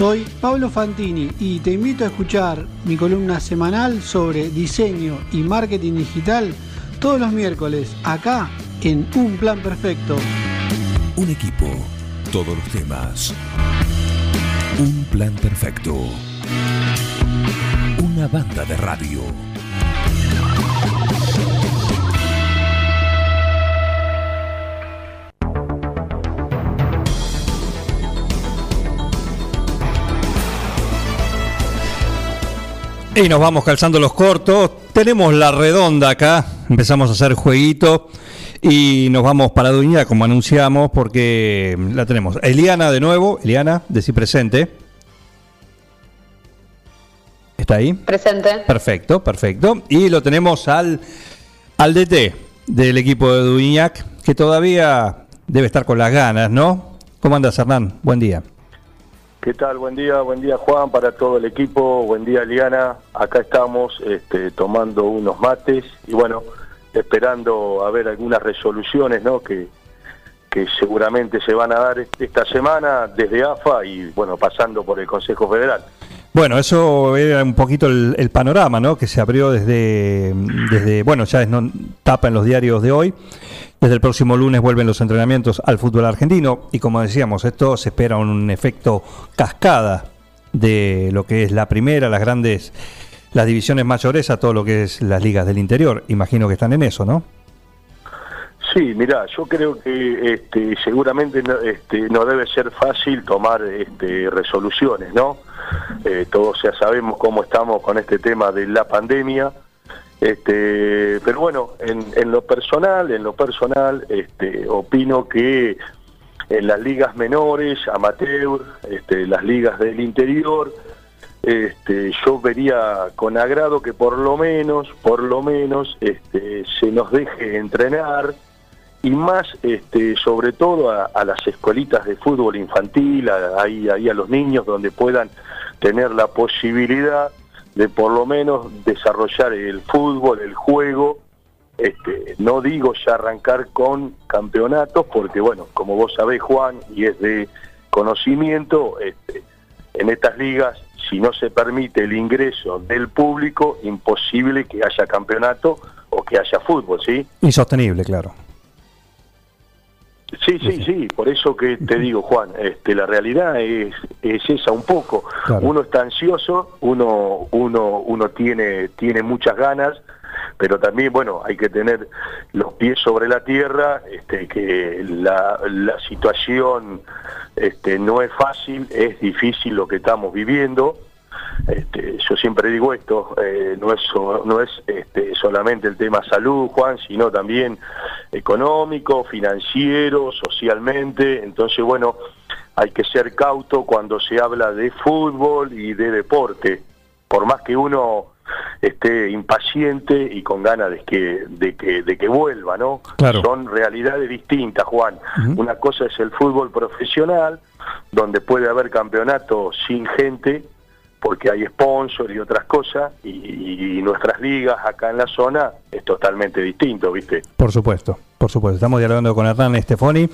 Soy Pablo Fantini y te invito a escuchar mi columna semanal sobre diseño y marketing digital todos los miércoles acá en Un Plan Perfecto. Un equipo, todos los temas. Un plan perfecto. Una banda de radio. Y nos vamos calzando los cortos. Tenemos la redonda acá. Empezamos a hacer jueguito. Y nos vamos para Duña, como anunciamos, porque la tenemos. Eliana de nuevo. Eliana, de presente. ¿Está ahí? Presente. Perfecto, perfecto. Y lo tenemos al, al DT del equipo de Duñac, que todavía debe estar con las ganas, ¿no? ¿Cómo andas, Hernán? Buen día. ¿Qué tal? Buen día, buen día Juan, para todo el equipo, buen día Liana, acá estamos este, tomando unos mates y bueno, esperando a ver algunas resoluciones ¿no? que, que seguramente se van a dar esta semana desde AFA y bueno, pasando por el Consejo Federal. Bueno, eso era un poquito el, panorama, ¿no? Que se abrió desde, desde bueno, ya es no, tapa en los diarios de hoy. Desde el próximo lunes vuelven los entrenamientos al fútbol argentino y como decíamos, esto se espera un efecto cascada de lo que es la primera, las grandes, las divisiones mayores a todo lo que es las ligas del interior. Imagino que están en eso, ¿no? Sí, mira, yo creo que este, seguramente no, este, no debe ser fácil tomar este, resoluciones, ¿no? Eh, todos ya sabemos cómo estamos con este tema de la pandemia este, pero bueno, en, lo personal, en lo personal, este, opino que en las ligas menores, amateur, este, las ligas del interior, este, yo vería con agrado que por lo menos, por lo menos, este, se nos deje entrenar y más, este, sobre todo a, las escuelitas de fútbol infantil, ahí, ahí a los niños donde puedan tener la posibilidad de por lo menos desarrollar el fútbol, el juego. Este, no digo ya arrancar con campeonatos, porque bueno, como vos sabés Juan, y es de conocimiento, este, en estas ligas, si no se permite el ingreso del público, imposible que haya campeonato o que haya fútbol, ¿sí? Insostenible, claro. Sí, sí, sí, por eso que te digo, Juan, este, la realidad es, es esa un poco. Uno está ansioso, uno, uno, uno tiene, tiene muchas ganas, pero también, bueno, hay que tener los pies sobre la tierra, este, que la, la situación este, no es fácil, es difícil lo que estamos viviendo, este, yo siempre digo esto, eh, no es, no es este, solamente el tema salud, Juan, sino también económico, financiero, socialmente. Entonces, bueno, hay que ser cauto cuando se habla de fútbol y de deporte. Por más que uno esté impaciente y con ganas de que, de que, de que vuelva, ¿no? Son realidades distintas, Juan. Una cosa es el fútbol profesional, donde puede haber campeonatos sin gente, porque hay sponsor y otras cosas, y, nuestras ligas acá en la zona es totalmente distinto, ¿viste? Por supuesto, por supuesto. Estamos dialogando con Hernán Estefoni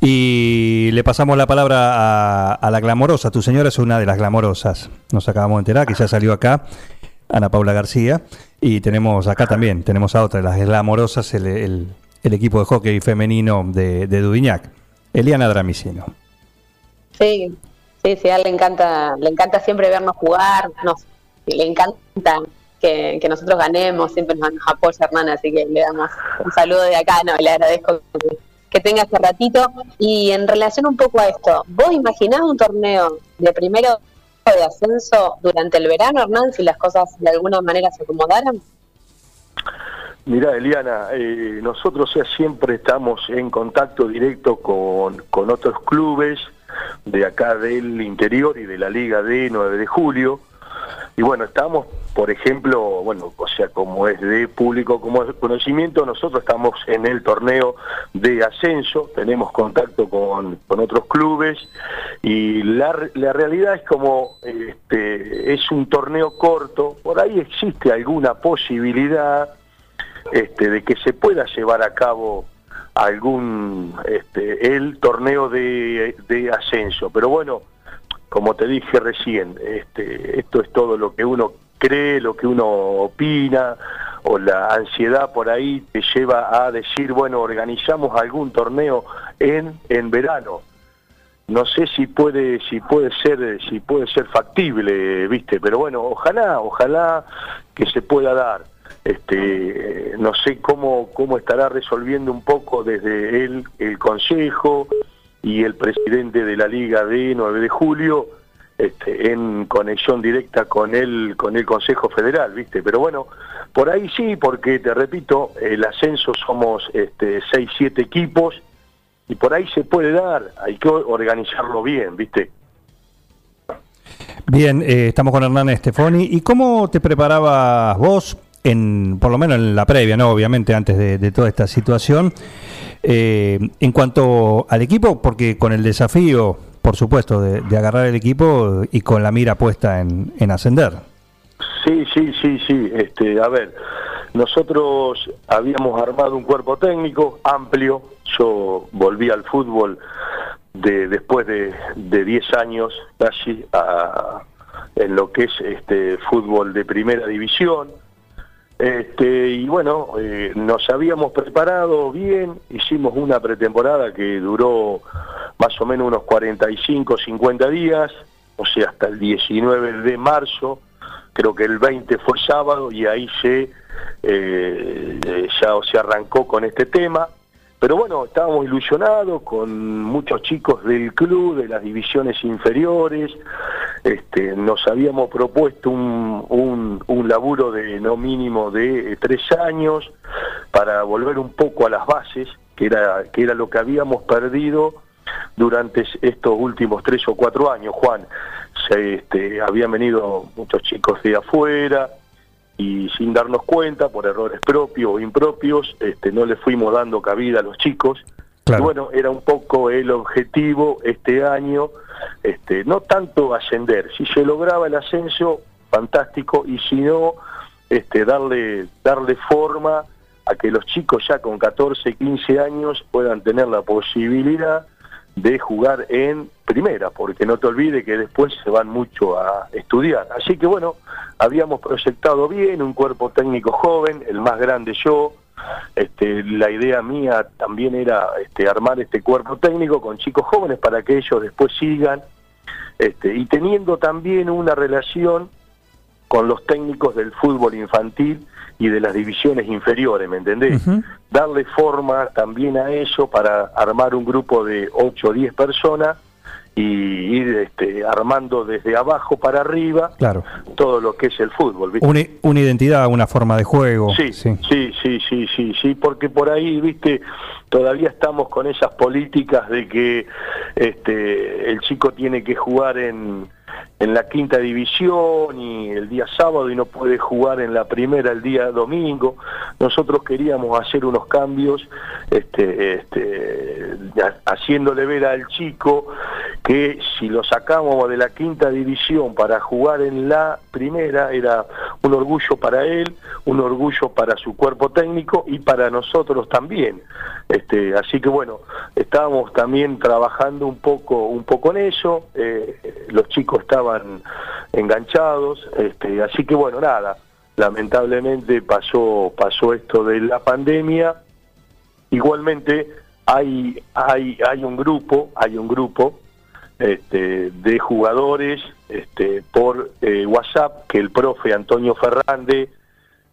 y le pasamos la palabra a, la glamorosa. Tu señora es una de las glamorosas. Nos acabamos de enterar que ya salió acá, Ana Paula García, y tenemos acá también, tenemos a otra de las glamorosas, el, equipo de hockey femenino de, de Dudiñac, Eliana Dramicino. Sí, Sí, sí, le encanta, le encanta siempre vernos jugar, nos, le encanta que, nosotros ganemos, siempre nos, apoya hermana, así que le damos un saludo de acá, no, le agradezco que, tenga este ratito. Y en relación un poco a esto, ¿vos imaginás un torneo de primero de ascenso durante el verano, Hernán, si las cosas de alguna manera se acomodaran? Mira, Eliana, eh, nosotros ya siempre estamos en contacto directo con, con otros clubes, de acá del interior y de la Liga de 9 de julio. Y bueno, estamos, por ejemplo, bueno, o sea, como es de público como conocimiento, nosotros estamos en el torneo de ascenso, tenemos contacto con, con otros clubes y la, la realidad es como este, es un torneo corto, por ahí existe alguna posibilidad este, de que se pueda llevar a cabo algún este, el torneo de, ascenso. Pero bueno, como te dije recién, este, esto es todo lo que uno cree, lo que uno opina, o la ansiedad por ahí te lleva a decir, bueno, organizamos algún torneo en, en verano. No sé si puede, si puede ser, si puede ser factible, viste, pero bueno, ojalá, ojalá que se pueda dar. Este, no sé cómo, cómo estará resolviendo un poco desde él el Consejo y el presidente de la Liga de 9 de julio, este, en conexión directa con el, con el Consejo Federal, ¿viste? Pero bueno, por ahí sí, porque te repito, el ascenso somos este, 6, 7 equipos y por ahí se puede dar, hay que organizarlo bien, ¿viste? Bien, eh, estamos con Hernán Estefoni. ¿Y cómo te preparabas vos, en, por lo menos en la previa, no obviamente antes de, toda esta situación, eh, en cuanto al equipo? Porque con el desafío, por supuesto, de, agarrar el equipo y con la mira puesta en, en ascender. Sí, sí, sí, sí. Este, a ver, nosotros habíamos armado un cuerpo técnico amplio. Yo volví al fútbol de, después de 10 años casi en lo que es este fútbol de primera división. Este, y bueno, eh, nos habíamos preparado bien, hicimos una pretemporada que duró más o menos unos 45, 50 días, o sea, hasta el 19 de marzo, creo que el 20 fue sábado y ahí se, eh, ya se arrancó con este tema. Pero bueno, estábamos ilusionados con muchos chicos del club, de las divisiones inferiores. Este, nos habíamos propuesto un, un, laburo de no mínimo de eh, tres años para volver un poco a las bases, que era, que era lo que habíamos perdido durante estos últimos tres o cuatro años, Juan. Se, este, habían venido muchos chicos de afuera, y sin darnos cuenta, por errores propios o impropios, este, no le fuimos dando cabida a los chicos. Y bueno, era un poco el objetivo este año, este, no tanto ascender, si se lograba el ascenso, fantástico, y si no, este, darle, darle forma a que los chicos ya con 14, 15 años puedan tener la posibilidad de jugar en primera, porque no te olvides que después se van mucho a estudiar. Así que bueno, habíamos proyectado bien, un cuerpo técnico joven, el más grande yo, este, la idea mía también era este, armar este cuerpo técnico con chicos jóvenes para que ellos después sigan, este, y teniendo también una relación con los técnicos del fútbol infantil y de las divisiones inferiores, ¿me entendés? Darle forma también a eso para armar un grupo de 8 o 10 personas y ir este, armando desde abajo para arriba claro. todo lo que es el fútbol. Una, una, identidad, una forma de juego. Sí, sí, sí, sí, sí, sí, sí, porque por ahí, viste, todavía estamos con esas políticas de que este, el chico tiene que jugar en en la quinta división y el día sábado y no puede jugar en la primera el día domingo. Nosotros queríamos hacer unos cambios, este, este, haciéndole ver al chico que si lo sacábamos de la quinta división para jugar en la primera era un orgullo para él, un orgullo para su cuerpo técnico y para nosotros también. Este, así que bueno, estábamos también trabajando un poco, un poco en eso. Eh, los chicos estaban enganchados, este, así que bueno, nada, lamentablemente pasó, pasó esto de la pandemia. Igualmente hay, hay, hay un grupo, hay un grupo este, de jugadores este, por eh, WhatsApp que el profe Antonio Ferrande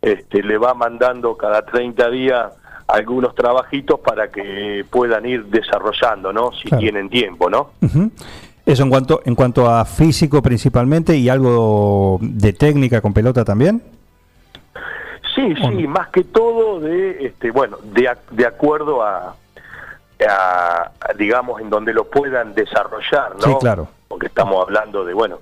este, le va mandando cada 30 días algunos trabajitos para que puedan ir desarrollando, ¿no? Si tienen tiempo, ¿no? Eso en cuanto en cuanto a físico principalmente y algo de técnica con pelota también. Sí, sí, más que todo de, este, bueno, de, de acuerdo a, a, digamos, en donde lo puedan desarrollar, ¿no? Sí, claro. Porque estamos hablando de, bueno,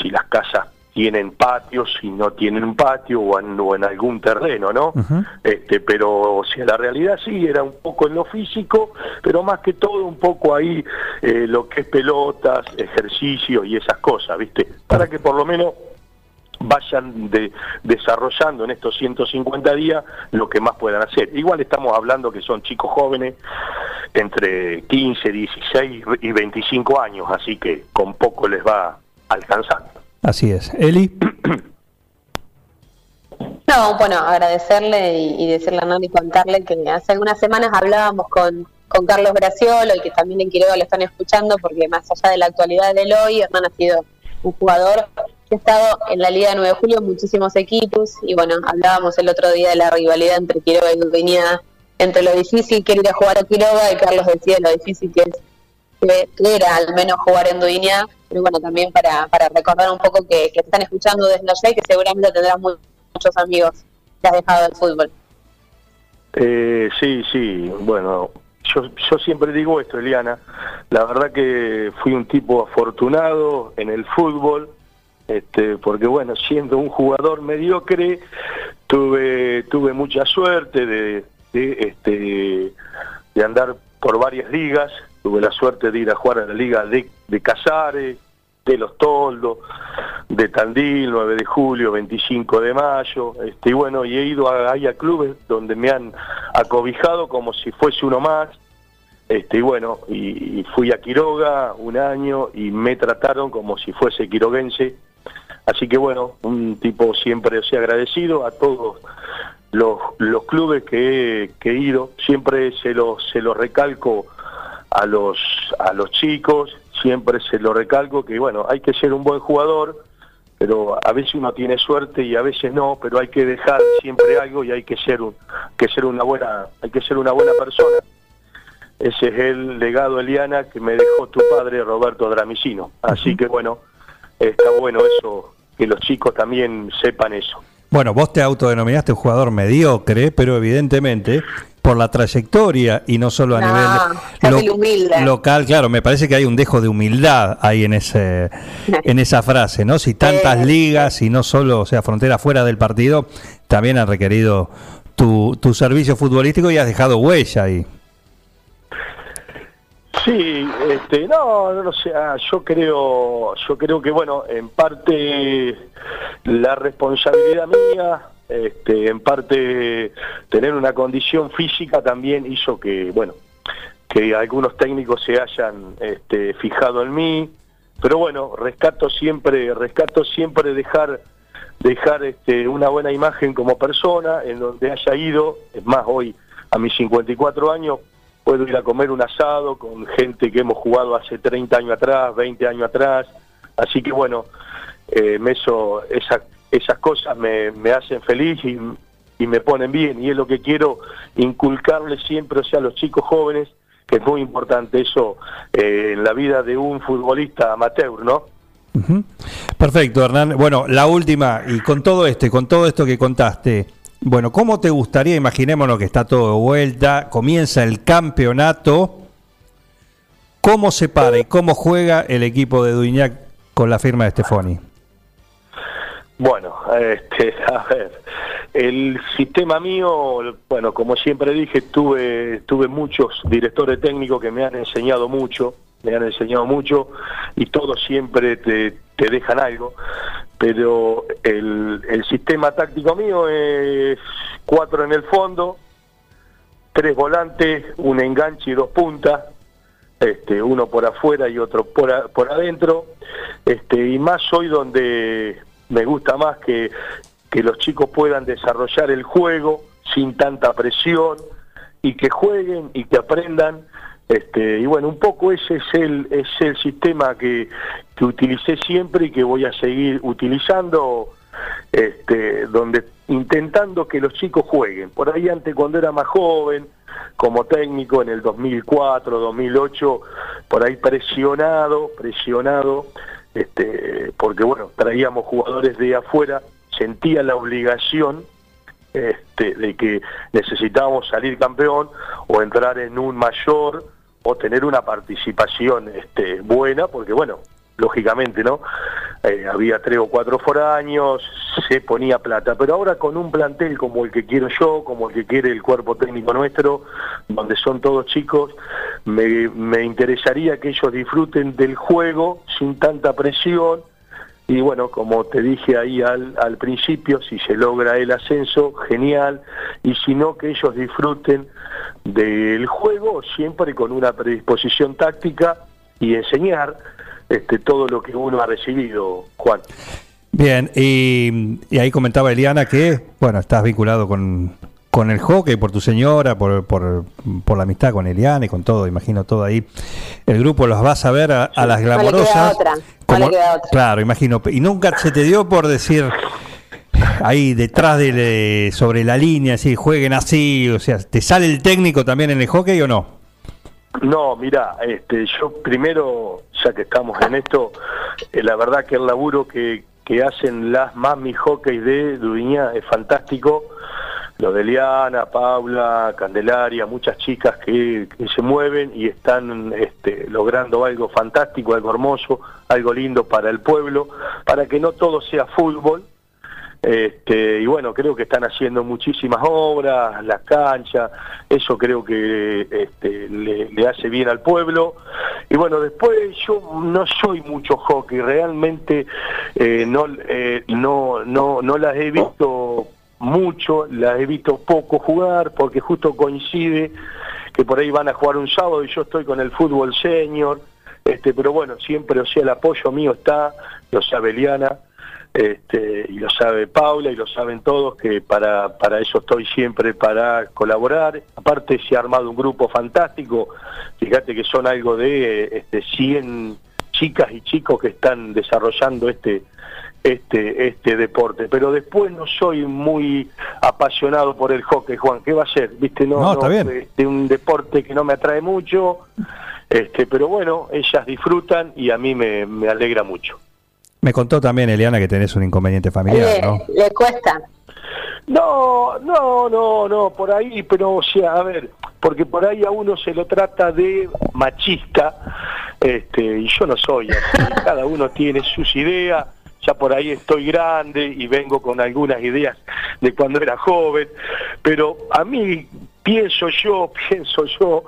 si las casas tienen patios, si no tienen un patio o en, o en algún terreno, ¿no? este, pero si la realidad sí, era un poco en lo físico, pero más que todo un poco ahí eh, lo que es pelotas, ejercicio y esas cosas, ¿viste? Para que por lo menos vayan de, desarrollando en estos 150 días lo que más puedan hacer. Igual estamos hablando que son chicos jóvenes entre 15, 16 y 25 años, así que con poco les va alcanzando. Así es. Eli. No, bueno, agradecerle y, decirle a y contarle que hace algunas semanas hablábamos con, con Carlos Graciolo y que también en Quiroga lo están escuchando porque más allá de la actualidad del hoy, Hernán ha sido un jugador que ha estado en la Liga de 9 de Julio en muchísimos equipos y bueno, hablábamos el otro día de la rivalidad entre Quiroga y Dubeñada, entre lo difícil que era jugar a Quiroga y Carlos decía lo difícil que es que era al menos jugar en Duiña, pero bueno, también para, para recordar un poco que, están escuchando desde allá y que seguramente tendrán muchos amigos que has dejado del fútbol. Eh, sí, sí, bueno, yo, yo siempre digo esto, Eliana, la verdad que fui un tipo afortunado en el fútbol, este, porque bueno, siendo un jugador mediocre, tuve, tuve mucha suerte de, de, este, de andar por varias ligas, tuve la suerte de ir a jugar a la liga de, de Casares, de Los Toldos, de Tandil, 9 de julio, 25 de mayo, este, y bueno, y he ido a, a clubes donde me han acobijado como si fuese uno más, este, y bueno, y, fui a Quiroga un año y me trataron como si fuese quiroguense, así que bueno, un tipo siempre, o agradecido a todos los, los clubes que he, que he ido, siempre se los, se recalco a los, a los chicos, siempre se lo recalco que bueno, hay que ser un buen jugador, pero a veces uno tiene suerte y a veces no, pero hay que dejar siempre algo y hay que ser un, que ser una buena, hay que ser una buena persona. Ese es el legado Eliana que me dejó tu padre Roberto Dramicino. Así que bueno, está bueno eso, que los chicos también sepan eso. Bueno, vos te autodenominaste un jugador mediocre, pero evidentemente por la trayectoria y no solo a nivel local, claro, me parece que hay un dejo de humildad ahí en ese en esa frase, ¿no? Si tantas ligas y no solo, o sea, frontera fuera del partido, también han requerido tu, tu servicio futbolístico y has dejado huella ahí. Sí, este, no, no, o sea, yo creo, yo creo que bueno, en parte la responsabilidad mía, este, en parte tener una condición física también hizo que, bueno, que algunos técnicos se hayan este, fijado en mí, pero bueno, rescato siempre, rescato siempre dejar dejar este, una buena imagen como persona en donde haya ido, es más, hoy a mis 54 años puedo ir a comer un asado con gente que hemos jugado hace 30 años atrás, 20 años atrás, así que bueno, eh, eso, esa, esas cosas me, hacen feliz y, me ponen bien y es lo que quiero inculcarles siempre, o sea, a los chicos jóvenes, que es muy importante eso eh, en la vida de un futbolista amateur, ¿no? Perfecto, Hernán. Bueno, la última, y con todo este, con todo esto que contaste, bueno, ¿cómo te gustaría, imaginémonos que está todo de vuelta, comienza el campeonato, cómo se para y cómo juega el equipo de Duñac con la firma de Stefani? Bueno, este, a ver, el sistema mío, bueno, como siempre dije, tuve, tuve muchos directores técnicos que me han enseñado mucho, me han enseñado mucho y todos siempre te, te dejan algo, pero el, el sistema táctico mío es cuatro en el fondo, tres volantes, un enganche y dos puntas, este, uno por afuera y otro por, por adentro, este, y más hoy donde me gusta más que, que los chicos puedan desarrollar el juego sin tanta presión y que jueguen y que aprendan. Este, y bueno, un poco ese es el, el sistema que, que utilicé siempre y que voy a seguir utilizando, este, donde intentando que los chicos jueguen. Por ahí antes cuando era más joven, como técnico en el 2004, 2008, por ahí presionado, presionado, este, porque bueno, traíamos jugadores de afuera, sentía la obligación este, de que necesitábamos salir campeón o entrar en un mayor o tener una participación este, buena, porque bueno, lógicamente, ¿no? Eh, había tres o cuatro foraños, se ponía plata, pero ahora con un plantel como el que quiero yo, como el que quiere el cuerpo técnico nuestro, donde son todos chicos, me, me interesaría que ellos disfruten del juego sin tanta presión. Y y bueno, como te dije ahí al, al principio, si se logra el ascenso, genial, y si no, que ellos disfruten del juego, siempre con una predisposición táctica y enseñar este, todo lo que uno ha recibido, Juan. Bien, y, y ahí comentaba Eliana que, bueno, estás vinculado con, con el hockey, por tu señora, por, por, por, la amistad con Eliana y con todo, imagino todo ahí. El grupo los vas a ver a, a las glamorosas. No le queda otra. como- no le queda otra. Claro, imagino. Y nunca se te dio por decir ahí detrás de le- sobre la línea, así, jueguen así, o sea, ¿te sale el técnico también en el hockey o no? No, mira, este, yo primero, ya que estamos en esto, eh, la verdad que el laburo que, que hacen las mami hockey de Dudiña es fantástico. Lo de Eliana, Paula, Candelaria, muchas chicas que, que se mueven y están este, logrando algo fantástico, algo hermoso, algo lindo para el pueblo, para que no todo sea fútbol, este, y bueno, creo que están haciendo muchísimas obras, las canchas, eso creo que este, le, hace bien al pueblo. Y bueno, después yo no soy mucho hockey, realmente eh, no, eh, no, no, no las he visto mucho, las he visto poco jugar, porque justo coincide que por ahí van a jugar un sábado y yo estoy con el fútbol senior, este, pero bueno, siempre, o sea, el apoyo mío está, lo sabe Eliana, este, y lo sabe Paula y lo saben todos que para, para eso estoy siempre para colaborar. Aparte se ha armado un grupo fantástico, fíjate que son algo de este, 100 chicas y chicos que están desarrollando este este este deporte, pero después no soy muy apasionado por el hockey, Juan, ¿qué va a ser? ¿Viste? No, No, está bien. este, un deporte que no me atrae mucho, este, pero bueno, ellas disfrutan y a mí me, me alegra mucho. Me contó también Eliana que tenés un inconveniente familiar, ¿no? le cuesta. No, no, no, no, por ahí, pero o sea, a ver, porque por ahí a uno se lo trata de machista, este, y yo no soy así, cada uno tiene sus ideas, ya por ahí estoy grande y vengo con algunas ideas de cuando era joven, pero a mí pienso yo, pienso yo,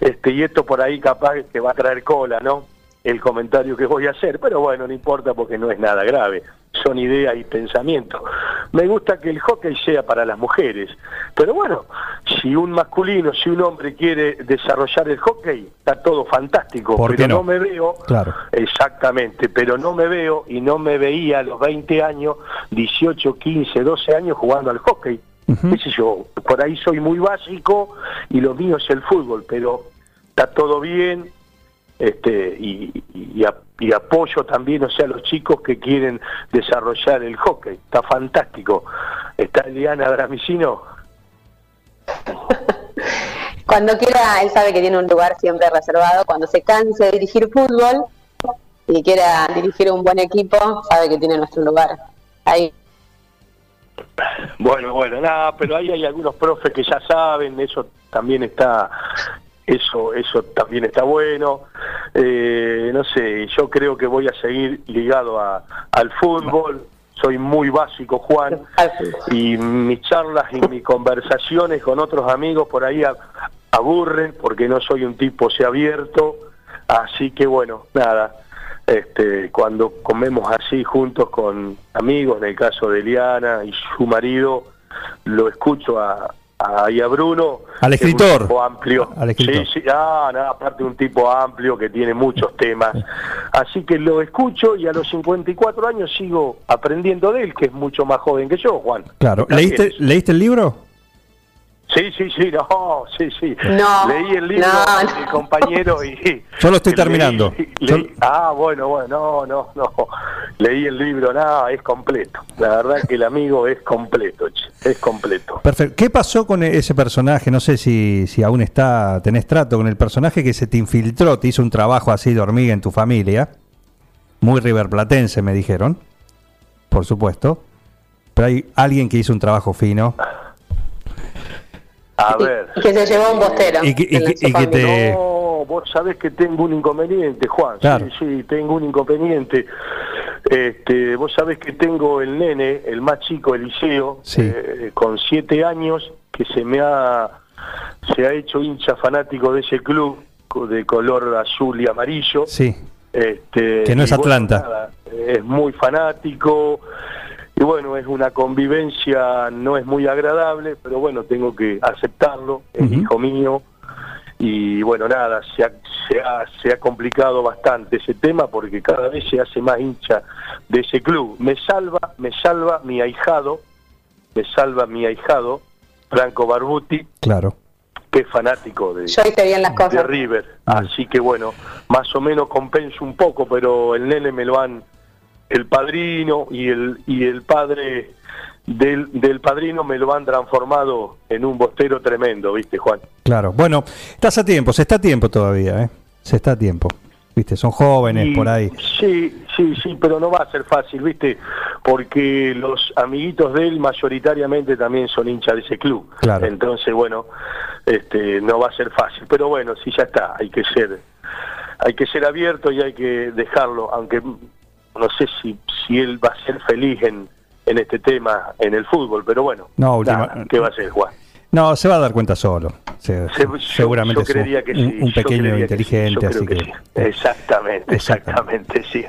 este, y esto por ahí capaz que va a traer cola, ¿no? El comentario que voy a hacer, pero bueno, no importa porque no es nada grave, son ideas y pensamientos. Me gusta que el hockey sea para las mujeres, pero bueno, si un masculino, si un hombre quiere desarrollar el hockey, está todo fantástico, ¿Por pero no? no me veo, Claro. exactamente, pero no me veo y no me veía a los 20 años, 18, 15, 12 años jugando al hockey. Qué sé yo, por ahí soy muy básico y lo mío es el fútbol, pero está todo bien, este y, y, a- y apoyo también, o sea, a los chicos que quieren desarrollar el hockey. Está fantástico. Está Eliana Dramicino. Cuando quiera, él sabe que tiene un lugar siempre reservado. Cuando se canse de dirigir fútbol y quiera dirigir un buen equipo, sabe que tiene nuestro lugar. Ahí. Bueno, bueno, nada, pero ahí hay algunos profes que ya saben, eso también está, eso, eso también está bueno. Eh, no sé, yo creo que voy a seguir ligado a, al fútbol. Soy muy básico, Juan. y mis charlas y mis conversaciones con otros amigos por ahí aburren porque no soy un tipo se abierto así que bueno nada este cuando comemos así juntos con amigos en el caso de Eliana y su marido lo escucho a a, y a Bruno Al que es un escritor. tipo amplio Al escritor. sí sí ah nada, aparte un tipo amplio que tiene muchos temas así que lo escucho y a los 54 años sigo aprendiendo de él que es mucho más joven que yo Juan Claro. ¿Leíste, ¿Leíste el libro? Sí, sí, sí, no, sí, sí. No, Leí el libro no, mi compañero y... Yo lo estoy leí- terminando. leí- Yo- ah, bueno, bueno, no, no, no. Leí el libro, nada, es completo. La verdad que el amigo es completo, es completo. Perfecto. ¿Qué pasó con e- ese personaje? No sé si, si aún está, tenés trato con el personaje que se te infiltró, te hizo un trabajo así de hormiga en tu familia. Muy riverplatense, me dijeron. Por supuesto. Pero hay alguien que hizo un trabajo fino. A Y- ver. y que se llevó un bostero. Y que- y en que- su y que familia. te- No, vos sabés que tengo un inconveniente, Juan. Claro. Sí, sí, tengo un inconveniente. Este, vos sabés que tengo el nene, el más chico, Eliseo, Sí. eh, con siete años, que se me ha, se ha hecho hincha fanático de ese club de color azul y amarillo. Sí. Este, Que no es Atlanta. nada, es muy fanático y bueno, es una convivencia, no es muy agradable, pero bueno, tengo que aceptarlo, es hijo mío y bueno, nada, se ha, se, ha, se ha complicado bastante ese tema porque cada vez se hace más hincha de ese club. Me salva, me salva mi ahijado, me salva mi ahijado, Franco Barbuti, Claro. que es fanático de, Yo hice bien las de cosas. River. Así que bueno, más o menos compenso un poco, pero el nene me lo han, el padrino y el, y el padre del, del padrino me lo han transformado en un bostero tremendo, ¿viste, Juan? Claro. Bueno, estás a tiempo, se está a tiempo todavía, ¿eh? Se está a tiempo. Viste, son jóvenes Y- por ahí. Sí, sí, sí, pero no va a ser fácil, ¿viste? Porque los amiguitos de él mayoritariamente también son hinchas de ese club. Claro. Entonces, bueno, este, no va a ser fácil. Pero bueno, sí, ya está, hay que ser, hay que ser abierto y hay que dejarlo, aunque no sé si, si él va a ser feliz en, en este tema, en el fútbol, pero bueno, No, última- nada, ¿qué va a ser, Juan? No, se va a dar cuenta solo. Se- Se- yo- seguramente yo creería es un, que un- sí, un pequeño creería que sí, inteligente, así que. sí. Exactamente, Exactamente. exactamente, sí.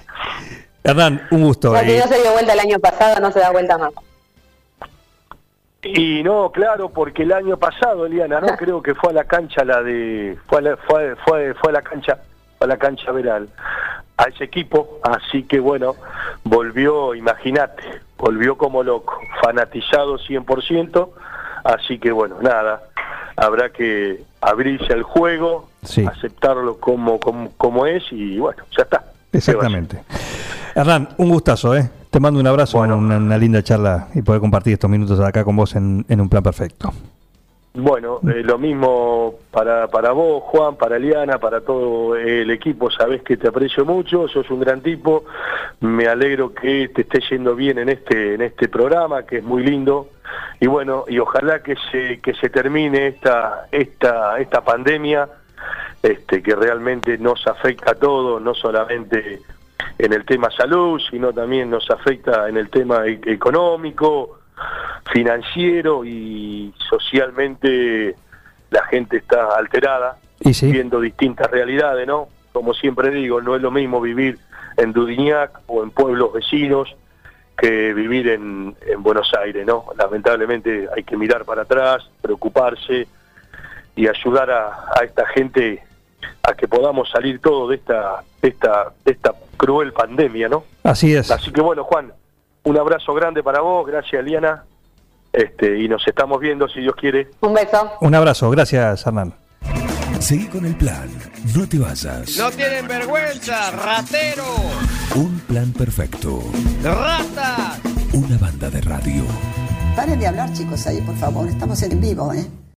Hernán, un gusto. Eh, no se dio vuelta el año pasado, no se da vuelta más. Y no, claro, porque el año pasado, Eliana, no creo que fue a la cancha la de fue a la, fue, fue, fue a la cancha a la cancha Veral a ese equipo, así que bueno, volvió, imagínate, volvió como loco, fanatizado 100%, así que bueno, nada, habrá que abrirse al juego, Sí. aceptarlo como, como como es y bueno, ya está. Exactamente. Hernán, un gustazo, ¿eh? Te mando un abrazo, Bueno. una, una linda charla y poder compartir estos minutos acá con vos en, en un plan perfecto. Bueno, eh, lo mismo para, para vos, Juan, para Eliana, para todo el equipo, sabés que te aprecio mucho, sos un gran tipo, me alegro que te esté yendo bien en este, en este programa, que es muy lindo, y bueno, y ojalá que se, que se termine esta, esta, esta pandemia, este, que realmente nos afecta a todos, no solamente en el tema salud, sino también nos afecta en el tema e- económico, financiero y socialmente la gente está alterada, Y sí, viendo distintas realidades, ¿no? Como siempre digo, no es lo mismo vivir en Dudignac o en pueblos vecinos que vivir en, en Buenos Aires, ¿no? Lamentablemente hay que mirar para atrás, preocuparse y ayudar a, a esta gente a que podamos salir todos de esta, de esta, de esta cruel pandemia, ¿no? así es. Así que bueno, Juan, un abrazo grande para vos, gracias Liana, este, y nos estamos viendo si Dios quiere. Un beso. Un abrazo, gracias, Hernán. Seguí con el plan. No te vayas. No tienen vergüenza, ratero, Un plan perfecto. ratas. Una banda de radio. Paren de hablar, chicos, ahí, por favor. Estamos en vivo, ¿eh?